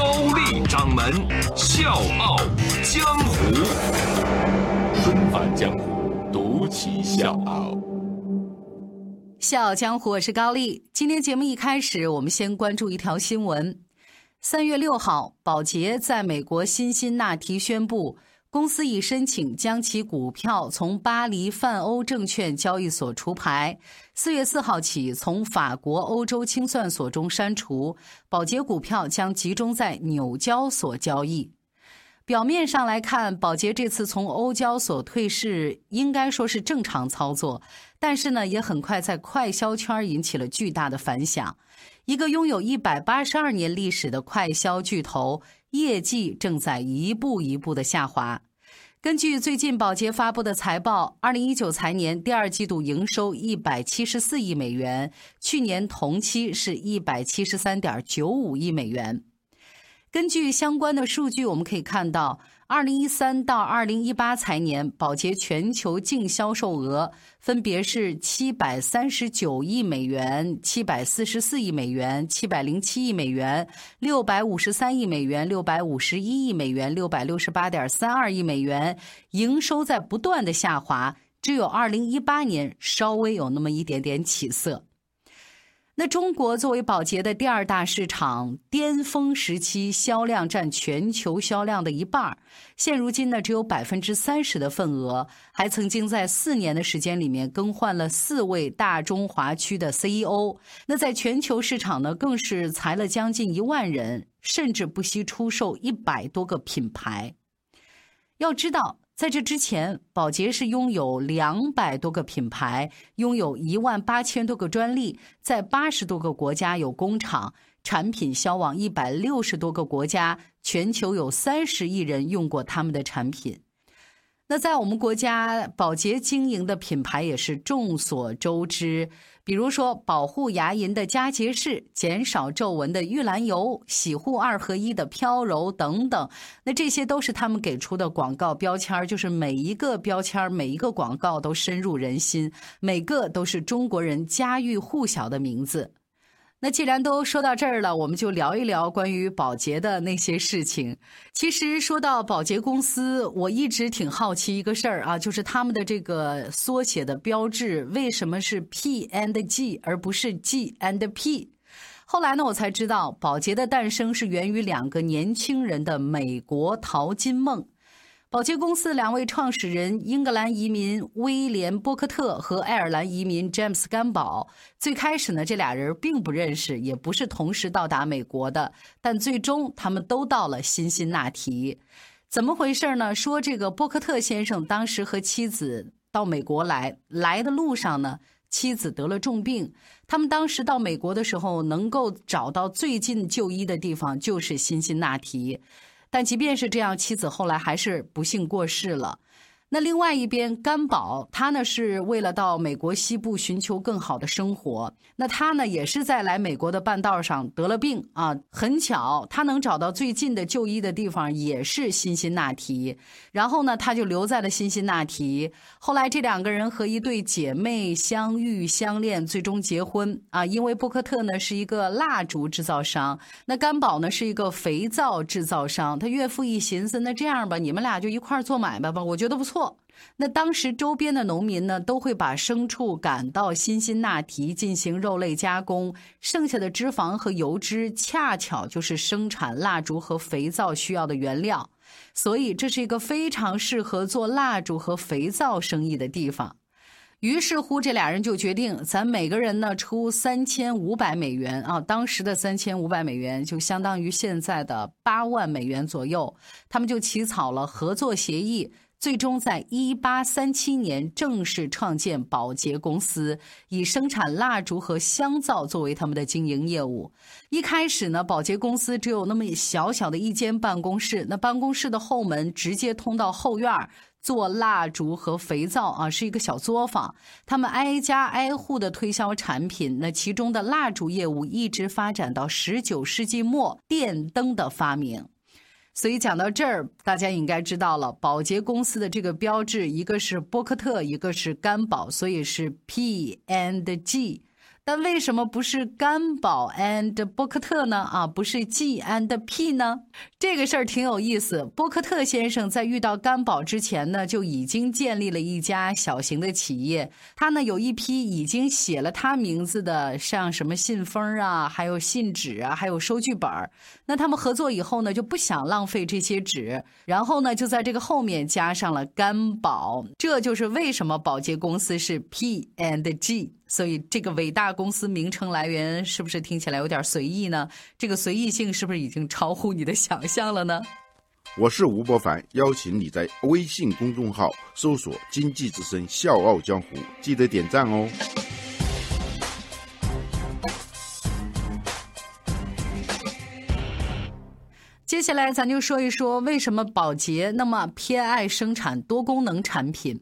高丽掌门笑傲江湖，重返江湖，独骑笑傲。笑傲江湖，我是高丽。今天节目一开始，我们先关注一条新闻：三月六号，宝洁在美国辛辛那提宣布。公司已申请将其股票从巴黎泛欧证券交易所除牌，四月四号起从法国欧洲清算所中删除。宝洁股票将集中在纽交所交易。表面上来看，宝洁这次从欧交所退市应该说是正常操作，但是呢，也很快在快销圈引起了巨大的反响。一个拥有一百八十二年历史的快销巨头。业绩正在一步一步的下滑。根据最近宝洁发布的财报，二零一九财年第二季度营收一百七十四亿美元，去年同期是一百七十三点九五亿美元。根据相关的数据，我们可以看到。二零一三到二零一八财年，宝洁全球净销售额分别是七百三十九亿美元、七百四十四亿美元、七百零七亿美元、六百五十三亿美元、六百五十一亿美元、六百六十八点三二亿美元，营收在不断的下滑，只有二零一八年稍微有那么一点点起色。那中国作为宝洁的第二大市场，巅峰时期销量占全球销量的一半现如今呢，只有百分之三十的份额。还曾经在四年的时间里面更换了四位大中华区的 CEO。那在全球市场呢，更是裁了将近一万人，甚至不惜出售一百多个品牌。要知道。在这之前，宝洁是拥有两百多个品牌，拥有一万八千多个专利，在八十多个国家有工厂，产品销往一百六十多个国家，全球有三十亿人用过他们的产品。那在我们国家，宝洁经营的品牌也是众所周知，比如说保护牙龈的佳洁士、减少皱纹的玉兰油、洗护二合一的飘柔等等。那这些都是他们给出的广告标签就是每一个标签每一个广告都深入人心，每个都是中国人家喻户晓的名字。那既然都说到这儿了，我们就聊一聊关于宝洁的那些事情。其实说到宝洁公司，我一直挺好奇一个事儿啊，就是他们的这个缩写的标志为什么是 P and G 而不是 G and P？后来呢，我才知道宝洁的诞生是源于两个年轻人的美国淘金梦。宝洁公司两位创始人，英格兰移民威廉·波克特和爱尔兰移民詹姆斯·甘宝，最开始呢，这俩人并不认识，也不是同时到达美国的，但最终他们都到了辛辛那提。怎么回事呢？说这个波克特先生当时和妻子到美国来，来的路上呢，妻子得了重病，他们当时到美国的时候，能够找到最近就医的地方就是辛辛那提。但即便是这样，妻子后来还是不幸过世了。那另外一边，甘宝他呢是为了到美国西部寻求更好的生活。那他呢也是在来美国的半道上得了病啊。很巧，他能找到最近的就医的地方也是辛辛那提。然后呢，他就留在了辛辛那提。后来这两个人和一对姐妹相遇相恋，最终结婚啊。因为波克特呢是一个蜡烛制造商，那甘宝呢是一个肥皂制造商。他岳父一寻思，那这样吧，你们俩就一块做买卖吧，我觉得不错。那当时周边的农民呢，都会把牲畜赶到辛辛那提进行肉类加工，剩下的脂肪和油脂恰巧就是生产蜡烛和肥皂需要的原料，所以这是一个非常适合做蜡烛和肥皂生意的地方。于是乎，这俩人就决定，咱每个人呢出三千五百美元啊，当时的三千五百美元就相当于现在的八万美元左右，他们就起草了合作协议。最终在一八三七年正式创建保洁公司，以生产蜡烛和香皂作为他们的经营业务。一开始呢，保洁公司只有那么小小的一间办公室，那办公室的后门直接通到后院。做蜡烛和肥皂啊，是一个小作坊。他们挨家挨户的推销产品。那其中的蜡烛业务一直发展到十九世纪末，电灯的发明。所以讲到这儿，大家应该知道了，宝洁公司的这个标志，一个是波克特，一个是甘宝，所以是 P and G。但为什么不是甘宝 and 波克特呢？啊，不是 G and P 呢？这个事儿挺有意思。波克特先生在遇到甘宝之前呢，就已经建立了一家小型的企业。他呢有一批已经写了他名字的，像什么信封啊，还有信纸啊，还有收据本儿。那他们合作以后呢，就不想浪费这些纸，然后呢就在这个后面加上了甘宝。这就是为什么保洁公司是 P and G。所以，这个伟大公司名称来源是不是听起来有点随意呢？这个随意性是不是已经超乎你的想象了呢？我是吴伯凡，邀请你在微信公众号搜索“经济之声笑傲江湖”，记得点赞哦。接下来，咱就说一说为什么宝洁那么偏爱生产多功能产品。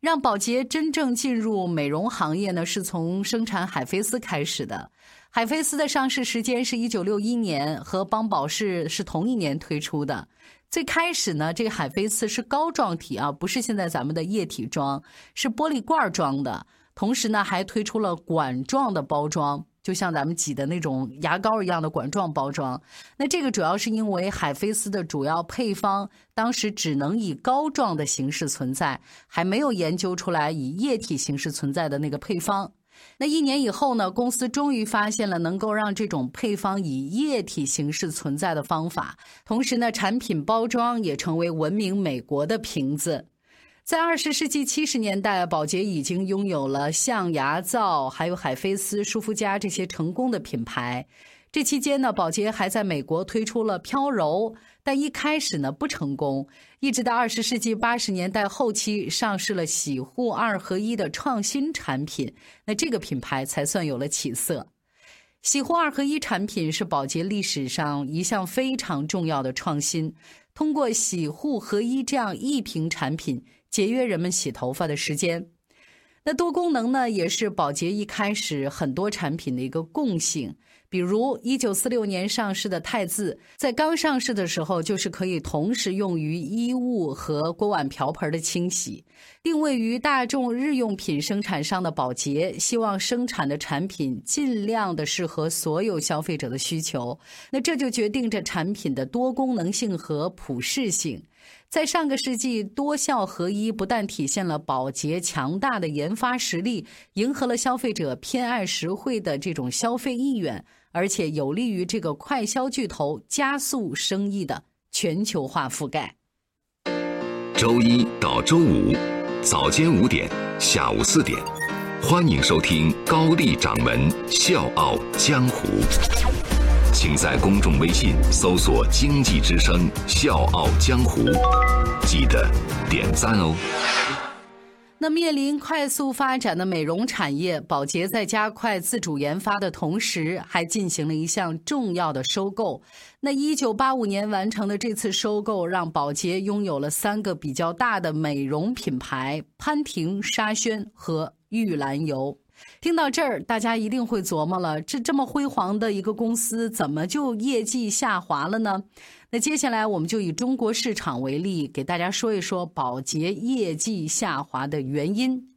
让宝洁真正进入美容行业呢，是从生产海飞丝开始的。海飞丝的上市时间是一九六一年，和邦宝适是同一年推出的。最开始呢，这个海飞丝是膏状体啊，不是现在咱们的液体装，是玻璃罐装的。同时呢，还推出了管状的包装。就像咱们挤的那种牙膏一样的管状包装，那这个主要是因为海飞丝的主要配方当时只能以膏状的形式存在，还没有研究出来以液体形式存在的那个配方。那一年以后呢，公司终于发现了能够让这种配方以液体形式存在的方法，同时呢，产品包装也成为闻名美国的瓶子。在二十世纪七十年代，宝洁已经拥有了象牙皂、还有海飞丝、舒肤佳这些成功的品牌。这期间呢，宝洁还在美国推出了飘柔，但一开始呢不成功。一直到二十世纪八十年代后期，上市了洗护二合一的创新产品，那这个品牌才算有了起色。洗护二合一产品是宝洁历史上一项非常重要的创新，通过洗护合一这样一瓶产品。节约人们洗头发的时间，那多功能呢，也是宝洁一开始很多产品的一个共性。比如，一九四六年上市的汰渍，在刚上市的时候，就是可以同时用于衣物和锅碗瓢盆的清洗。定位于大众日用品生产商的宝洁，希望生产的产品尽量的适合所有消费者的需求。那这就决定着产品的多功能性和普适性。在上个世纪，多效合一不但体现了宝洁强大的研发实力，迎合了消费者偏爱实惠的这种消费意愿，而且有利于这个快消巨头加速生意的全球化覆盖。周一到周五早间五点，下午四点，欢迎收听高丽掌门笑傲江湖。请在公众微信搜索“经济之声笑傲江湖”，记得点赞哦。那面临快速发展的美容产业，宝洁在加快自主研发的同时，还进行了一项重要的收购。那一九八五年完成的这次收购，让宝洁拥有了三个比较大的美容品牌：潘婷、沙宣和玉兰油。听到这儿，大家一定会琢磨了：这这么辉煌的一个公司，怎么就业绩下滑了呢？那接下来我们就以中国市场为例，给大家说一说宝洁业绩下滑的原因。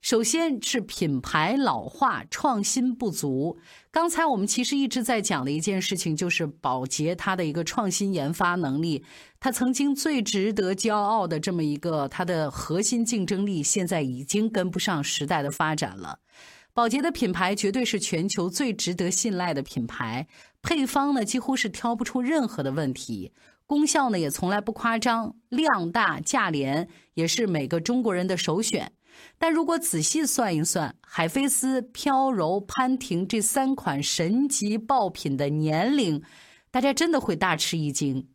首先是品牌老化、创新不足。刚才我们其实一直在讲的一件事情，就是宝洁它的一个创新研发能力，它曾经最值得骄傲的这么一个它的核心竞争力，现在已经跟不上时代的发展了。宝洁的品牌绝对是全球最值得信赖的品牌，配方呢几乎是挑不出任何的问题，功效呢也从来不夸张，量大价廉，也是每个中国人的首选。但如果仔细算一算，海飞丝、飘柔、潘婷这三款神级爆品的年龄，大家真的会大吃一惊。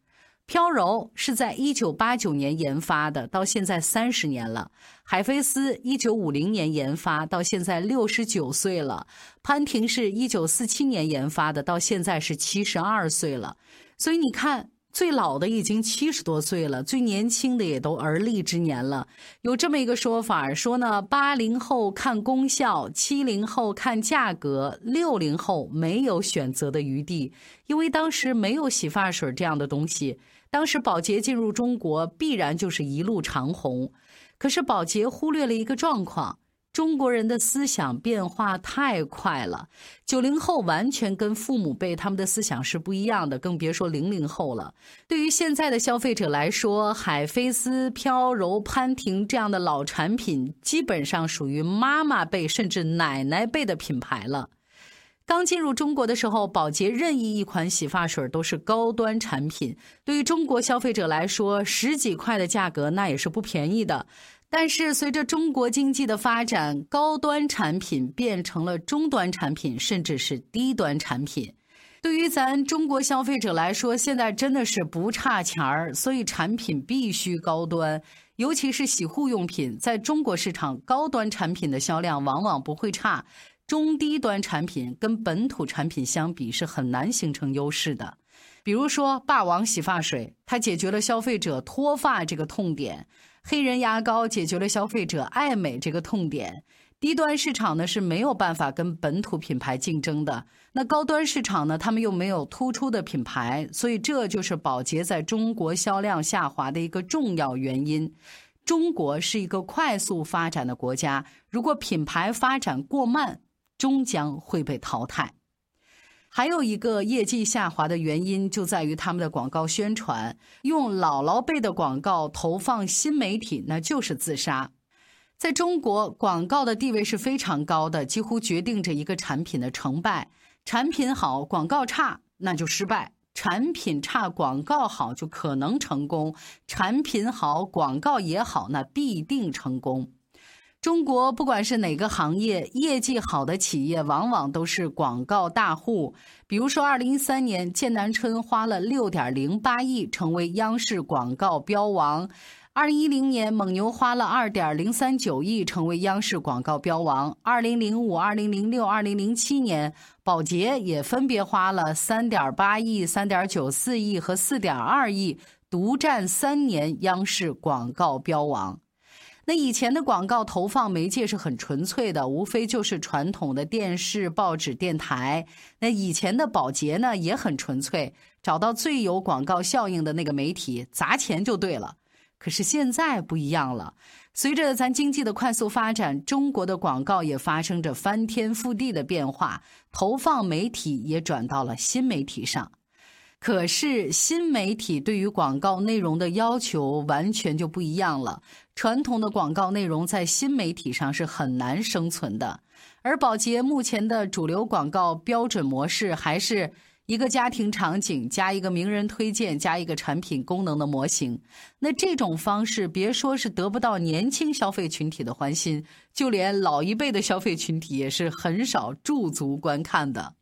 飘柔是在一九八九年研发的，到现在三十年了；海飞丝一九五零年研发，到现在六十九岁了；潘婷是一九四七年研发的，到现在是七十二岁了。所以你看。最老的已经七十多岁了，最年轻的也都而立之年了。有这么一个说法，说呢，八零后看功效，七零后看价格，六零后没有选择的余地，因为当时没有洗发水这样的东西。当时宝洁进入中国，必然就是一路长虹。可是宝洁忽略了一个状况。中国人的思想变化太快了，九零后完全跟父母辈他们的思想是不一样的，更别说零零后了。对于现在的消费者来说，海飞丝、飘柔、潘婷这样的老产品，基本上属于妈妈辈甚至奶奶辈的品牌了。刚进入中国的时候，宝洁任意一款洗发水都是高端产品，对于中国消费者来说，十几块的价格那也是不便宜的。但是，随着中国经济的发展，高端产品变成了中端产品，甚至是低端产品。对于咱中国消费者来说，现在真的是不差钱儿，所以产品必须高端。尤其是洗护用品，在中国市场，高端产品的销量往往不会差，中低端产品跟本土产品相比是很难形成优势的。比如说，霸王洗发水，它解决了消费者脱发这个痛点。黑人牙膏解决了消费者爱美这个痛点，低端市场呢是没有办法跟本土品牌竞争的。那高端市场呢，他们又没有突出的品牌，所以这就是宝洁在中国销量下滑的一个重要原因。中国是一个快速发展的国家，如果品牌发展过慢，终将会被淘汰。还有一个业绩下滑的原因，就在于他们的广告宣传用姥姥辈的广告投放新媒体，那就是自杀。在中国，广告的地位是非常高的，几乎决定着一个产品的成败。产品好，广告差，那就失败；产品差，广告好，就可能成功；产品好，广告也好，那必定成功。中国不管是哪个行业，业绩好的企业往往都是广告大户。比如说，二零一三年，剑南春花了六点零八亿成为央视广告标王；二零一零年，蒙牛花了二点零三九亿成为央视广告标王；二零零五、二零零六、二零零七年，宝洁也分别花了三点八亿、三点九四亿和四点二亿，独占三年央视广告标王。那以前的广告投放媒介是很纯粹的，无非就是传统的电视、报纸、电台。那以前的保洁呢也很纯粹，找到最有广告效应的那个媒体砸钱就对了。可是现在不一样了，随着咱经济的快速发展，中国的广告也发生着翻天覆地的变化，投放媒体也转到了新媒体上。可是新媒体对于广告内容的要求完全就不一样了。传统的广告内容在新媒体上是很难生存的，而宝洁目前的主流广告标准模式还是一个家庭场景加一个名人推荐加一个产品功能的模型。那这种方式，别说是得不到年轻消费群体的欢心，就连老一辈的消费群体也是很少驻足观看的。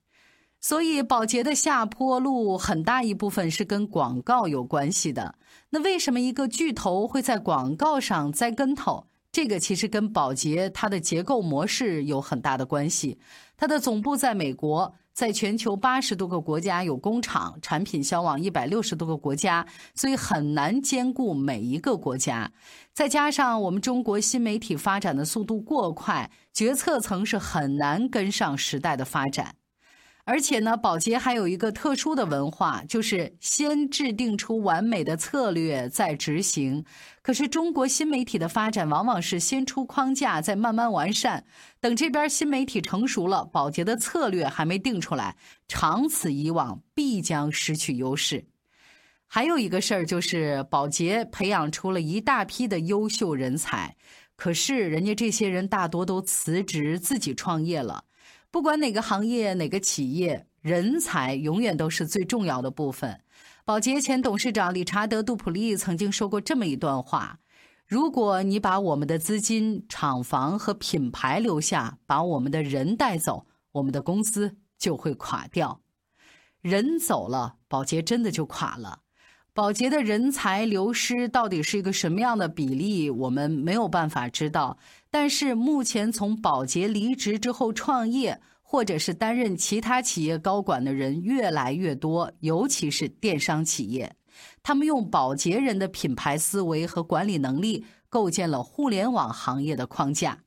所以，宝洁的下坡路很大一部分是跟广告有关系的。那为什么一个巨头会在广告上栽跟头？这个其实跟宝洁它的结构模式有很大的关系。它的总部在美国，在全球八十多个国家有工厂，产品销往一百六十多个国家，所以很难兼顾每一个国家。再加上我们中国新媒体发展的速度过快，决策层是很难跟上时代的发展。而且呢，宝洁还有一个特殊的文化，就是先制定出完美的策略再执行。可是中国新媒体的发展往往是先出框架，再慢慢完善。等这边新媒体成熟了，宝洁的策略还没定出来，长此以往必将失去优势。还有一个事儿就是，宝洁培养出了一大批的优秀人才，可是人家这些人大多都辞职自己创业了。不管哪个行业、哪个企业，人才永远都是最重要的部分。宝洁前董事长理查德·杜普利曾经说过这么一段话：“如果你把我们的资金、厂房和品牌留下，把我们的人带走，我们的公司就会垮掉。人走了，宝洁真的就垮了。保洁的人才流失到底是一个什么样的比例，我们没有办法知道。但是目前从保洁离职之后创业，或者是担任其他企业高管的人越来越多，尤其是电商企业，他们用保洁人的品牌思维和管理能力，构建了互联网行业的框架。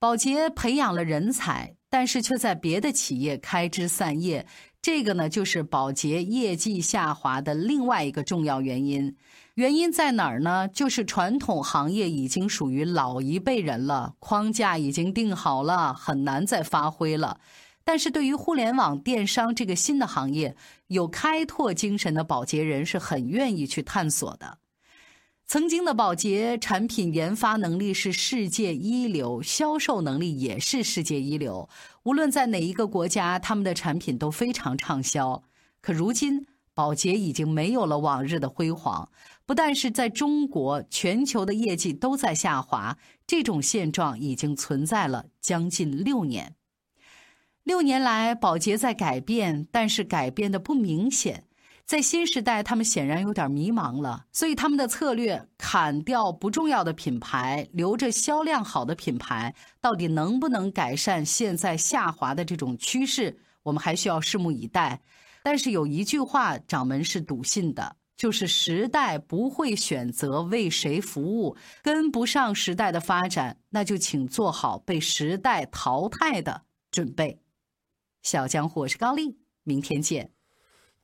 保洁培养了人才，但是却在别的企业开枝散叶。这个呢，就是保洁业绩下滑的另外一个重要原因。原因在哪儿呢？就是传统行业已经属于老一辈人了，框架已经定好了，很难再发挥了。但是对于互联网电商这个新的行业，有开拓精神的保洁人是很愿意去探索的。曾经的宝洁产品研发能力是世界一流，销售能力也是世界一流。无论在哪一个国家，他们的产品都非常畅销。可如今，宝洁已经没有了往日的辉煌，不但是在中国，全球的业绩都在下滑。这种现状已经存在了将近六年。六年来，宝洁在改变，但是改变的不明显。在新时代，他们显然有点迷茫了，所以他们的策略砍掉不重要的品牌，留着销量好的品牌，到底能不能改善现在下滑的这种趋势？我们还需要拭目以待。但是有一句话，掌门是笃信的，就是时代不会选择为谁服务，跟不上时代的发展，那就请做好被时代淘汰的准备。小江湖，我是高丽，明天见。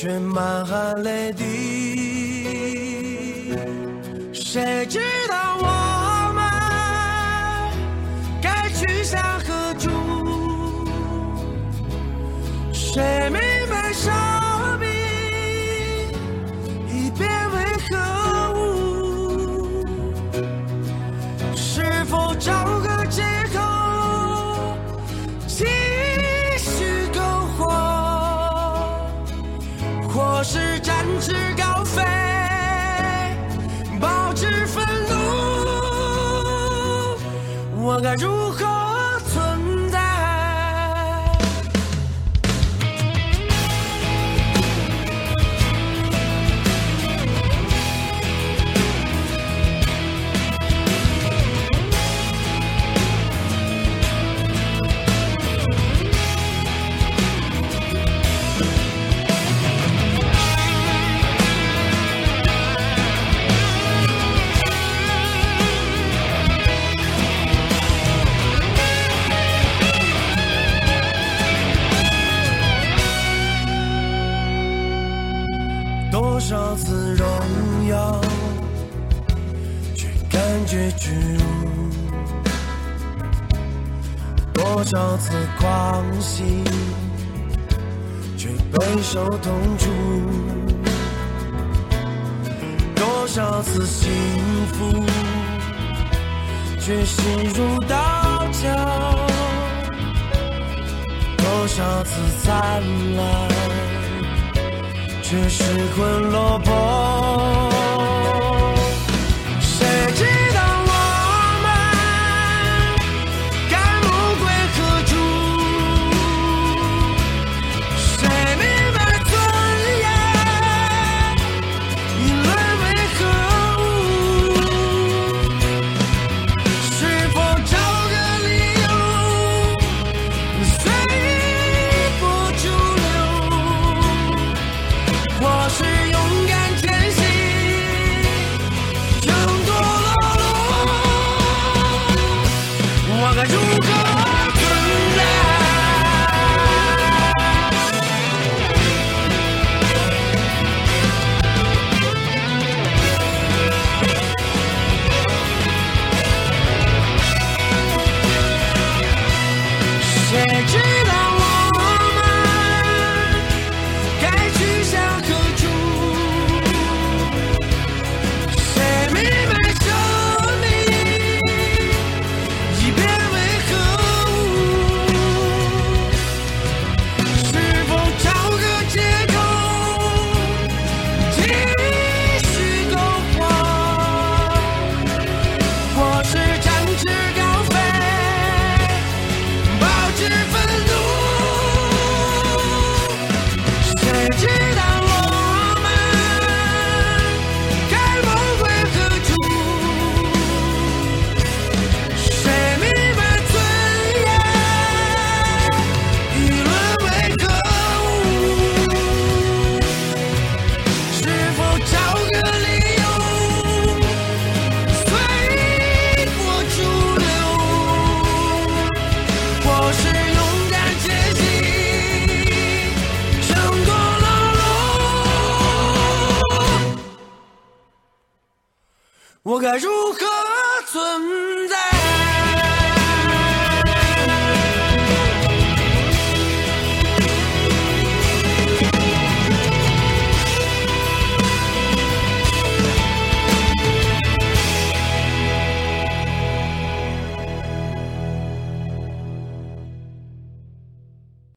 却满含泪滴，谁知道我们该去向何处？谁却备受痛楚；多少次幸福，却心如刀绞；多少次灿烂。却失魂落魄。